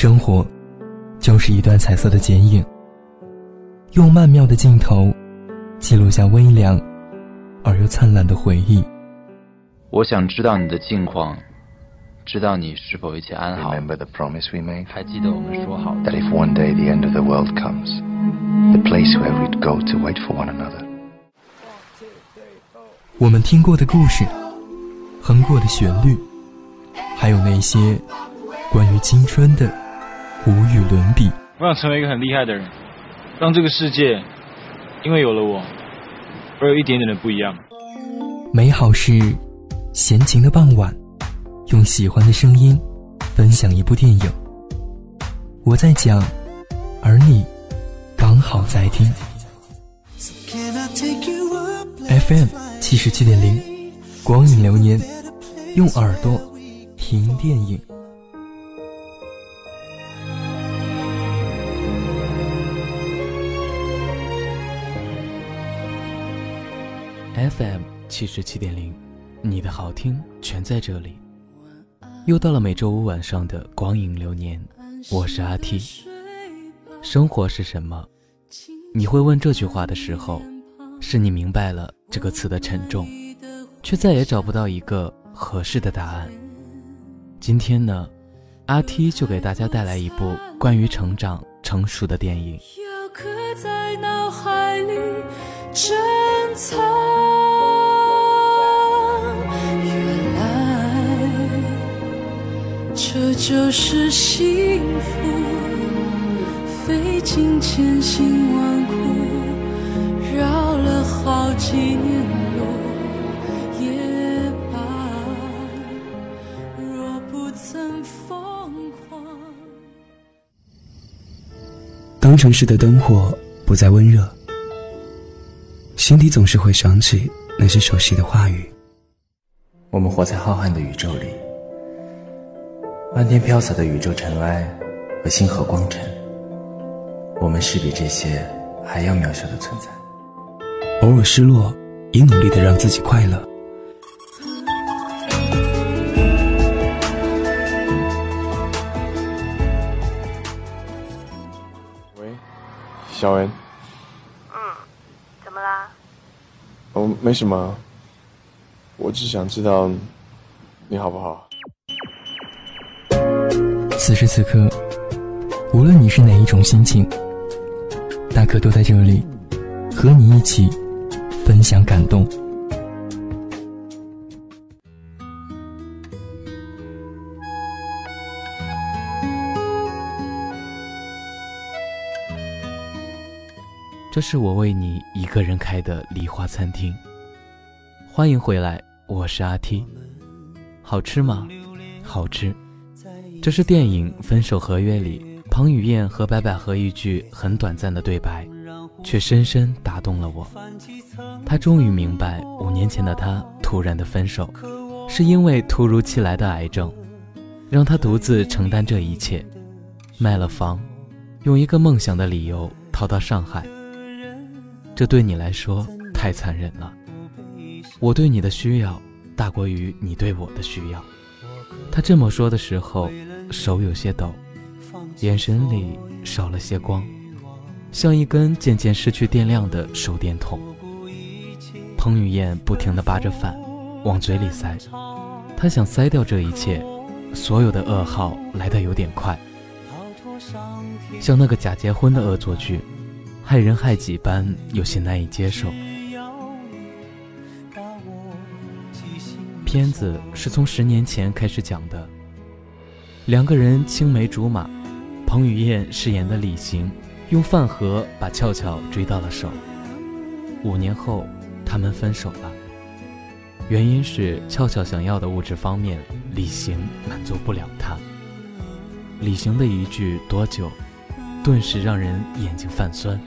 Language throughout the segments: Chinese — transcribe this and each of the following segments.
生活，就是一段彩色的剪影，用曼妙的镜头，记录下微凉而又灿烂的回忆。我想知道你的近况，知道你是否一切安好。Remember the promise we made? 还记得我们说好 That if one day the end of the world comes, the place where we'd go to wait for one another. 我们听过的故事，哼过的旋律，还有那些关于青春的无与伦比。我想成为一个很厉害的人，让这个世界因为有了我而有一点点的不一样。美好是闲情的傍晚，用喜欢的声音分享一部电影。我在讲，而你刚好在听。FM 七十七点零，光影流年，用耳朵听电影。FM 七十七点零，你的好听全在这里。又到了每周五晚上的光影流年，我是阿 T。生活是什么？你会问这句话的时候，是你明白了这个词的沉重，却再也找不到一个合适的答案。今天呢，阿 T 就给大家带来一部关于成长成熟的电影。珍藏。原来这就是幸福，费尽千辛万苦，绕了好几年路也罢。若不曾疯狂。当城市的灯火不再温热，心底总是会想起那些熟悉的话语。我们活在浩瀚的宇宙里，漫天飘洒的宇宙尘埃和星河光尘，我们是比这些还要渺小的存在。偶尔失落，也努力的让自己快乐。喂，小恩，嗯，怎么啦？哦，没什么，我只想知道你好不好。此时此刻，无论你是哪一种心情，大可都在这里，和你一起分享感动。这是我为你一个人开的梨花餐厅，欢迎回来，我是阿 T。好吃吗？好吃。这是电影《分手合约》里彭于晏和白百合一句很短暂的对白，却深深打动了我。他终于明白，五年前的他突然的分手，是因为突如其来的癌症，让他独自承担这一切，卖了房，用一个梦想的理由逃到上海。这对你来说太残忍了。我对你的需要大过于你对我的需要。他这么说的时候，手有些抖，眼神里少了些光，像一根渐渐失去电量的手电筒。彭于晏不停地扒着饭，往嘴里塞，他想塞掉这一切，所有的噩耗来得有点快，像那个假结婚的恶作剧。害人害己般有些难以接受。片子是从十年前开始讲的，两个人青梅竹马，彭于晏饰演的李行用饭盒把俏俏追到了手。五年后，他们分手了，原因是俏俏想要的物质方面，李行满足不了她。李行的一句“多久”，顿时让人眼睛泛酸。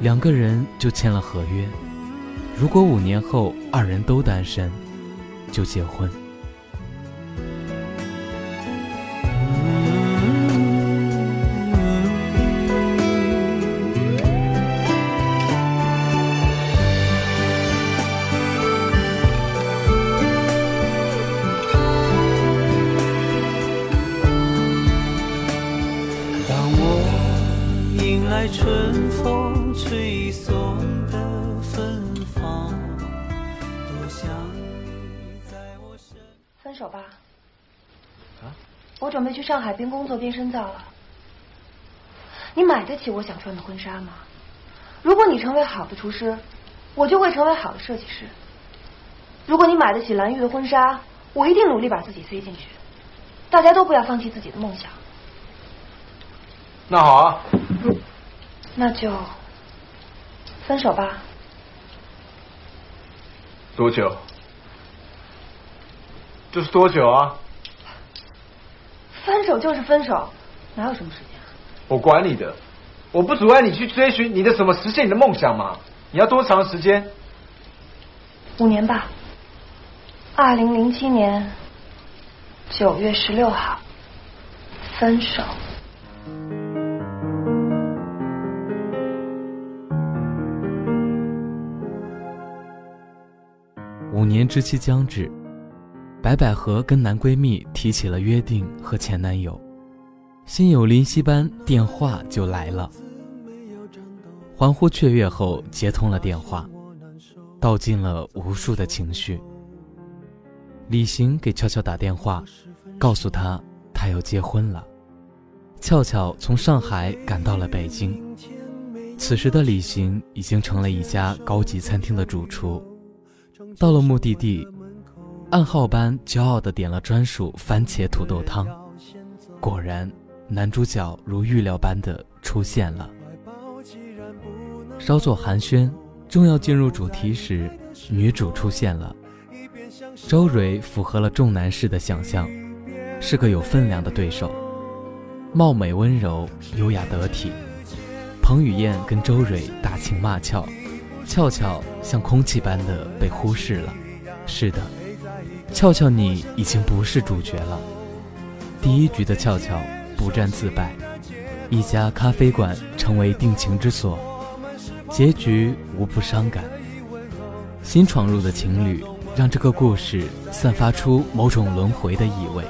两个人就签了合约，如果五年后二人都单身，就结婚。准备去上海边工作边深造了。你买得起我想穿的婚纱吗？如果你成为好的厨师，我就会成为好的设计师。如果你买得起蓝玉的婚纱，我一定努力把自己塞进去。大家都不要放弃自己的梦想。那好啊。那就分手吧。多久？就是多久啊？分手就是分手，哪有什么时间啊？我管你的，我不阻碍你去追寻你的什么实现你的梦想嘛。你要多长时间？五年吧。二零零七年九月十六号，分手。五年之期将至，白百合跟男闺蜜提起了约定和前男友，心有灵犀般电话就来了。欢呼雀跃后接通了电话，道尽了无数的情绪。李行给俏俏打电话，告诉她他要结婚了。俏俏从上海赶到了北京，此时的李行已经成了一家高级餐厅的主厨。到了目的地，暗号般骄傲地点了专属番茄土豆汤。果然，男主角如预料般的出现了。稍作寒暄，正要进入主题时，女主出现了。周蕊符合了众男士的想象，是个有分量的对手，貌美温柔、优雅得体。彭于晏跟周蕊打情骂俏。俏俏像空气般的被忽视了。是的，俏俏你已经不是主角了。第一局的俏俏不战自败，一家咖啡馆成为定情之所，结局无不伤感。新闯入的情侣让这个故事散发出某种轮回的意味。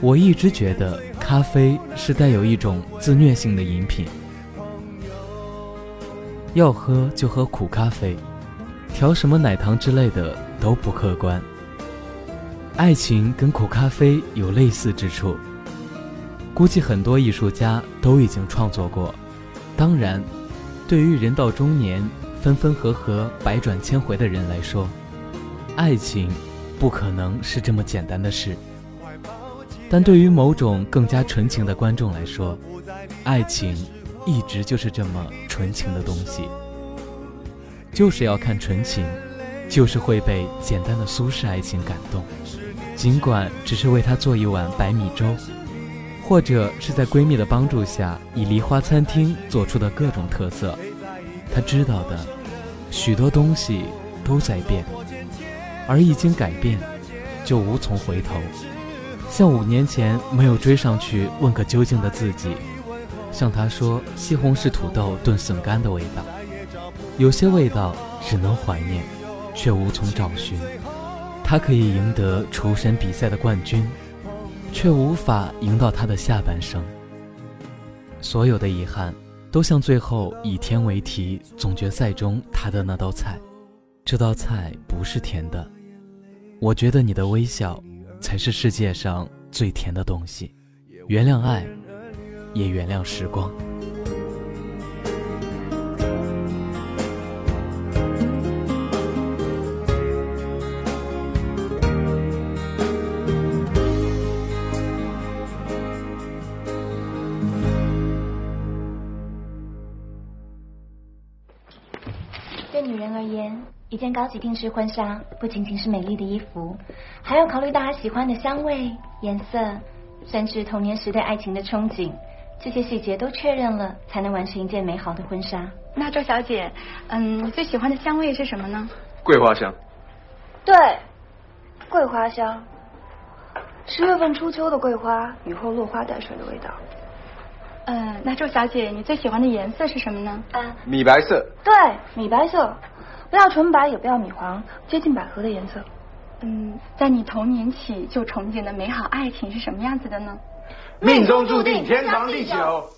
我一直觉得咖啡是带有一种自虐性的饮品。要喝就喝苦咖啡，调什么奶糖之类的都不客观。爱情跟苦咖啡有类似之处，估计很多艺术家都已经创作过。当然，对于人到中年、分分合合、百转千回的人来说，爱情不可能是这么简单的事。但对于某种更加纯情的观众来说，爱情。一直就是这么纯情的东西，就是要看纯情，就是会被简单的苏式爱情感动。尽管只是为他做一碗白米粥，或者是在闺蜜的帮助下以梨花餐厅做出的各种特色，他知道的许多东西都在变，而一经改变，就无从回头。像五年前没有追上去问个究竟的自己。向他说西红柿土豆炖笋干的味道，有些味道只能怀念，却无从找寻。他可以赢得厨神比赛的冠军，却无法赢到他的下半生。所有的遗憾，都像最后以甜为题总决赛中他的那道菜。这道菜不是甜的，我觉得你的微笑，才是世界上最甜的东西。原谅爱。也原谅时光。一件高级定制婚纱不仅仅是美丽的衣服，还要考虑大家喜欢的香味、颜色，甚至童年时对爱情的憧憬。这些细节都确认了，才能完成一件美好的婚纱。那周小姐，嗯，你最喜欢的香味是什么呢？桂花香。对，桂花香。十月份初秋的桂花，雨后落花带水的味道。嗯，那周小姐，你最喜欢的颜色是什么呢？啊，米白色。对，米白色，不要纯白，也不要米黄，接近百合的颜色。嗯，在你童年起就憧憬的美好爱情是什么样子的呢？命中注定，天长地久。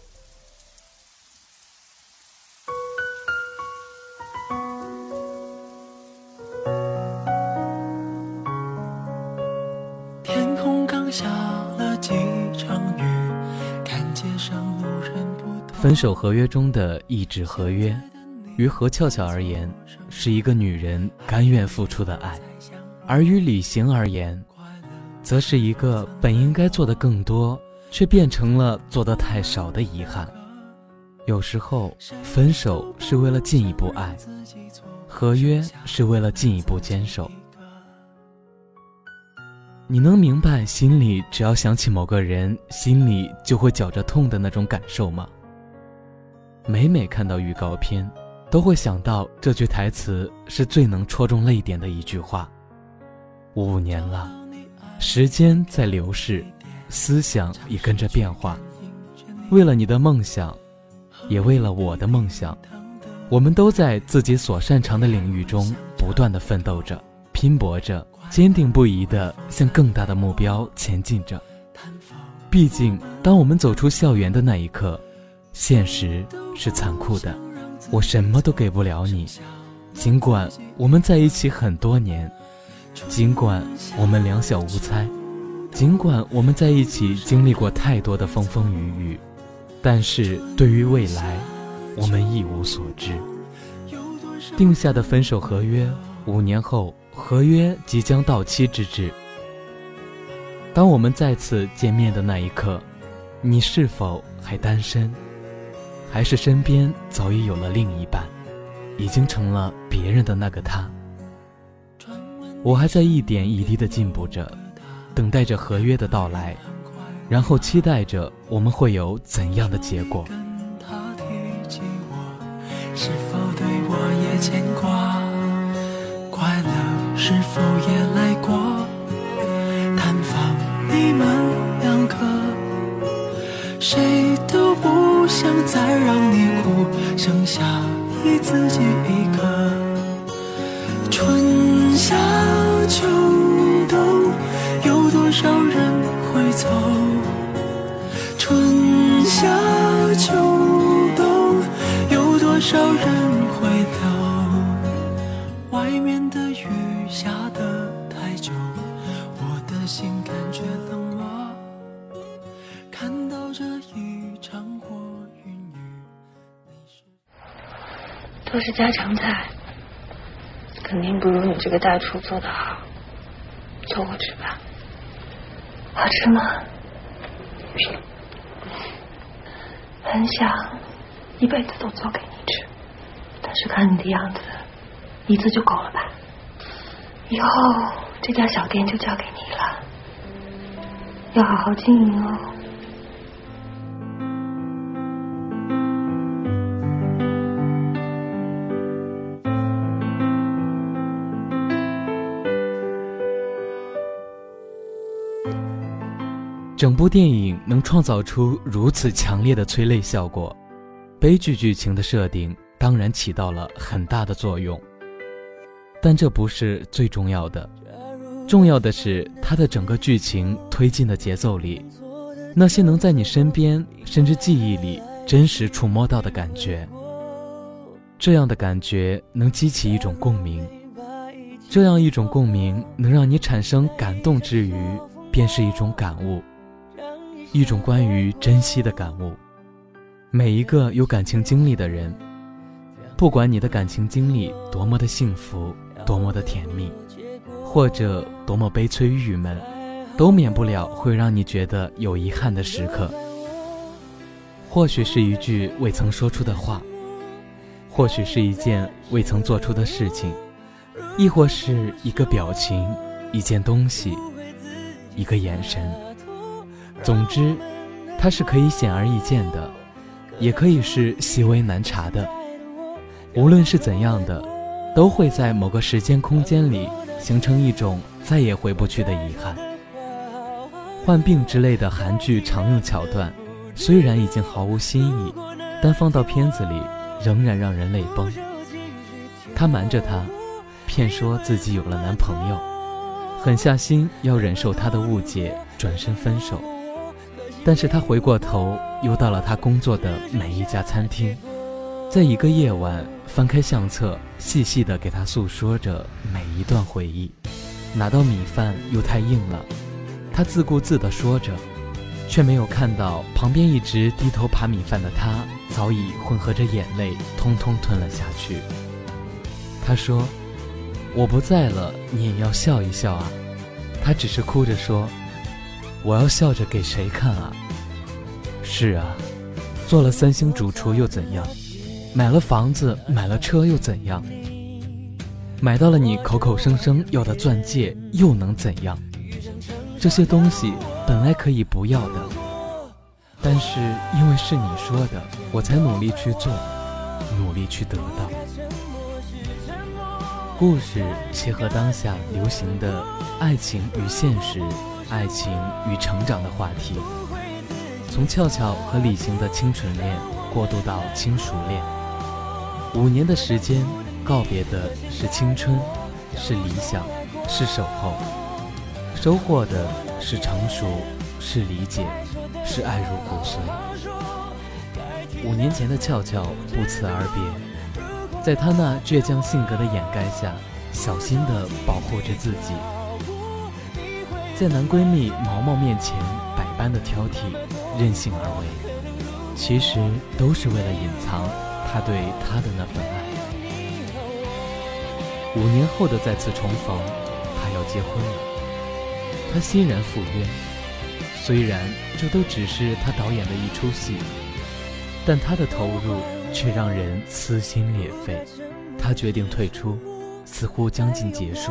天空刚下了几场雨，看街上路人。分手合约中的意纸合约。于何俏俏而言，是一个女人甘愿付出的爱；而于李行而言，则是一个本应该做的更多，却变成了做的太少的遗憾。有时候，分手是为了进一步爱，合约是为了进一步坚守。你能明白心里只要想起某个人，心里就会绞着痛的那种感受吗？每每看到预告片，都会想到这句台词是最能戳中泪点的一句话。五年了，时间在流逝，思想也跟着变化。为了你的梦想，也为了我的梦想，我们都在自己所擅长的领域中不断的奋斗着，拼搏着。坚定不移的向更大的目标前进着。毕竟，当我们走出校园的那一刻，现实是残酷的。我什么都给不了你，尽管我们在一起很多年，尽管我们两小无猜，尽管我们在一起经历过太多的风风雨雨，但是对于未来，我们一无所知。定下的分手合约，五年后。合约即将到期之至，当我们再次见面的那一刻，你是否还单身，还是身边早已有了另一半，已经成了别人的那个他？我还在一点一滴的进步着，等待着合约的到来，然后期待着我们会有怎样的结果。是否对我也牵挂？快乐。是否也剩下你自己一个。都是家常菜，肯定不如你这个大厨做的好。做我吃吧，好吃吗？很想一辈子都做给你吃，但是看你的样子，一次就够了吧？以后这家小店就交给你了，要好好经营哦。整部电影能创造出如此强烈的催泪效果，悲剧剧情的设定当然起到了很大的作用。但这不是最重要的，重要的是它的整个剧情推进的节奏里，那些能在你身边甚至记忆里真实触摸到的感觉。这样的感觉能激起一种共鸣，这样一种共鸣能让你产生感动之余，便是一种感悟，一种关于珍惜的感悟。每一个有感情经历的人，不管你的感情经历多么的幸福。多么的甜蜜，或者多么悲催郁闷，都免不了会让你觉得有遗憾的时刻。或许是一句未曾说出的话，或许是一件未曾做出的事情，亦或是一个表情、一件东西、一个眼神。总之，它是可以显而易见的，也可以是细微难察的。无论是怎样的。都会在某个时间空间里形成一种再也回不去的遗憾。患病之类的韩剧常用桥段，虽然已经毫无新意，但放到片子里仍然让人泪崩。他瞒着她，骗说自己有了男朋友，狠下心要忍受他的误解，转身分手。但是他回过头，又到了他工作的每一家餐厅。在一个夜晚，翻开相册，细细地给他诉说着每一段回忆。拿到米饭又太硬了，他自顾自地说着，却没有看到旁边一直低头扒米饭的他，早已混合着眼泪，通通吞了下去。他说：“我不在了，你也要笑一笑啊。”他只是哭着说：“我要笑着给谁看啊？”是啊，做了三星主厨又怎样？买了房子，买了车又怎样？买到了你口口声声要的钻戒又能怎样？这些东西本来可以不要的，但是因为是你说的，我才努力去做，努力去得到。故事切合当下流行的爱情与现实、爱情与成长的话题，从俏俏和李行的清纯恋过渡到轻熟恋，五年的时间。告别的是青春，是理想，是守候；收获的是成熟，是理解，是爱入骨髓。五年前的俏俏不辞而别，在她那倔强性格的掩盖下，小心地保护着自己。在男闺蜜毛毛面前百般的挑剔，任性而为，其实都是为了隐藏他对她的那份爱。五年后的再次重逢，他要结婚了，他欣然赴约。虽然这都只是他导演的一出戏，但他的投入却让人撕心裂肺。他决定退出，似乎将近结束。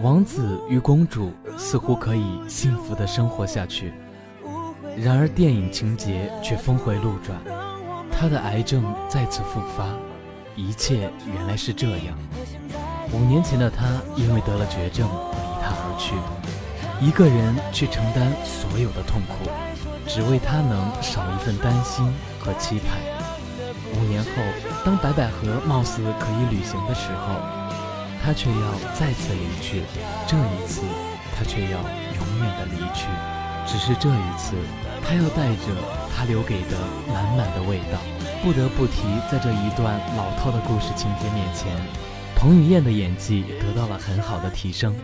王子与公主似乎可以幸福的生活下去，然而电影情节却峰回路转，他的癌症再次复发。一切原来是这样。五年前的他，因为得了绝症，离他而去，一个人去承担所有的痛苦，只为他能少一份担心和期盼。五年后，当白百合貌似可以旅行的时候，他却要再次离去。这一次，他却要永远的离去。只是这一次，他要带着他留给的满满的味道。不得不提，在这一段老套的故事情节面前。彭于晏的演技得到了很好的提升，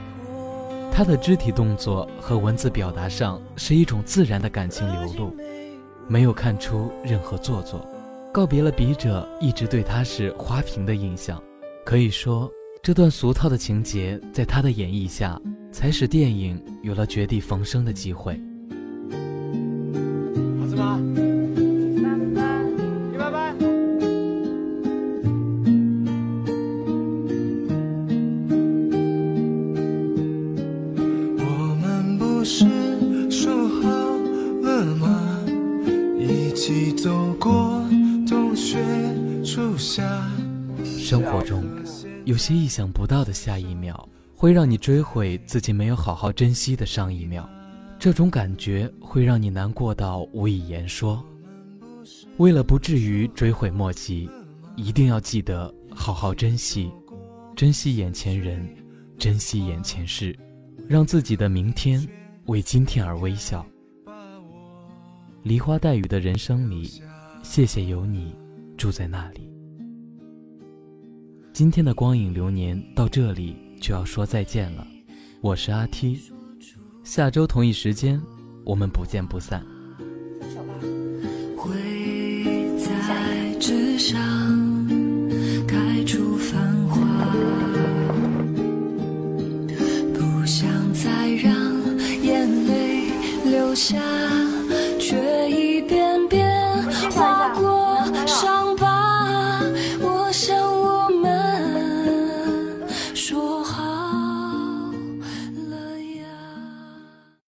他的肢体动作和文字表达上是一种自然的感情流露，没有看出任何做作。告别了笔者一直对他是花瓶的印象，可以说这段俗套的情节在他的演绎下，才使电影有了绝地逢生的机会。好吃吗？一起走过冬雪初夏生活中，有些意想不到的下一秒，会让你追悔自己没有好好珍惜的上一秒。这种感觉会让你难过到无以言说。为了不至于追悔莫及，一定要记得好好珍惜，珍惜眼前人，珍惜眼前事，让自己的明天为今天而微笑。梨花带雨的人生里，谢谢有你住在那里。今天的光影流年到这里就要说再见了，我是阿 T，下周同一时间我们不见不散。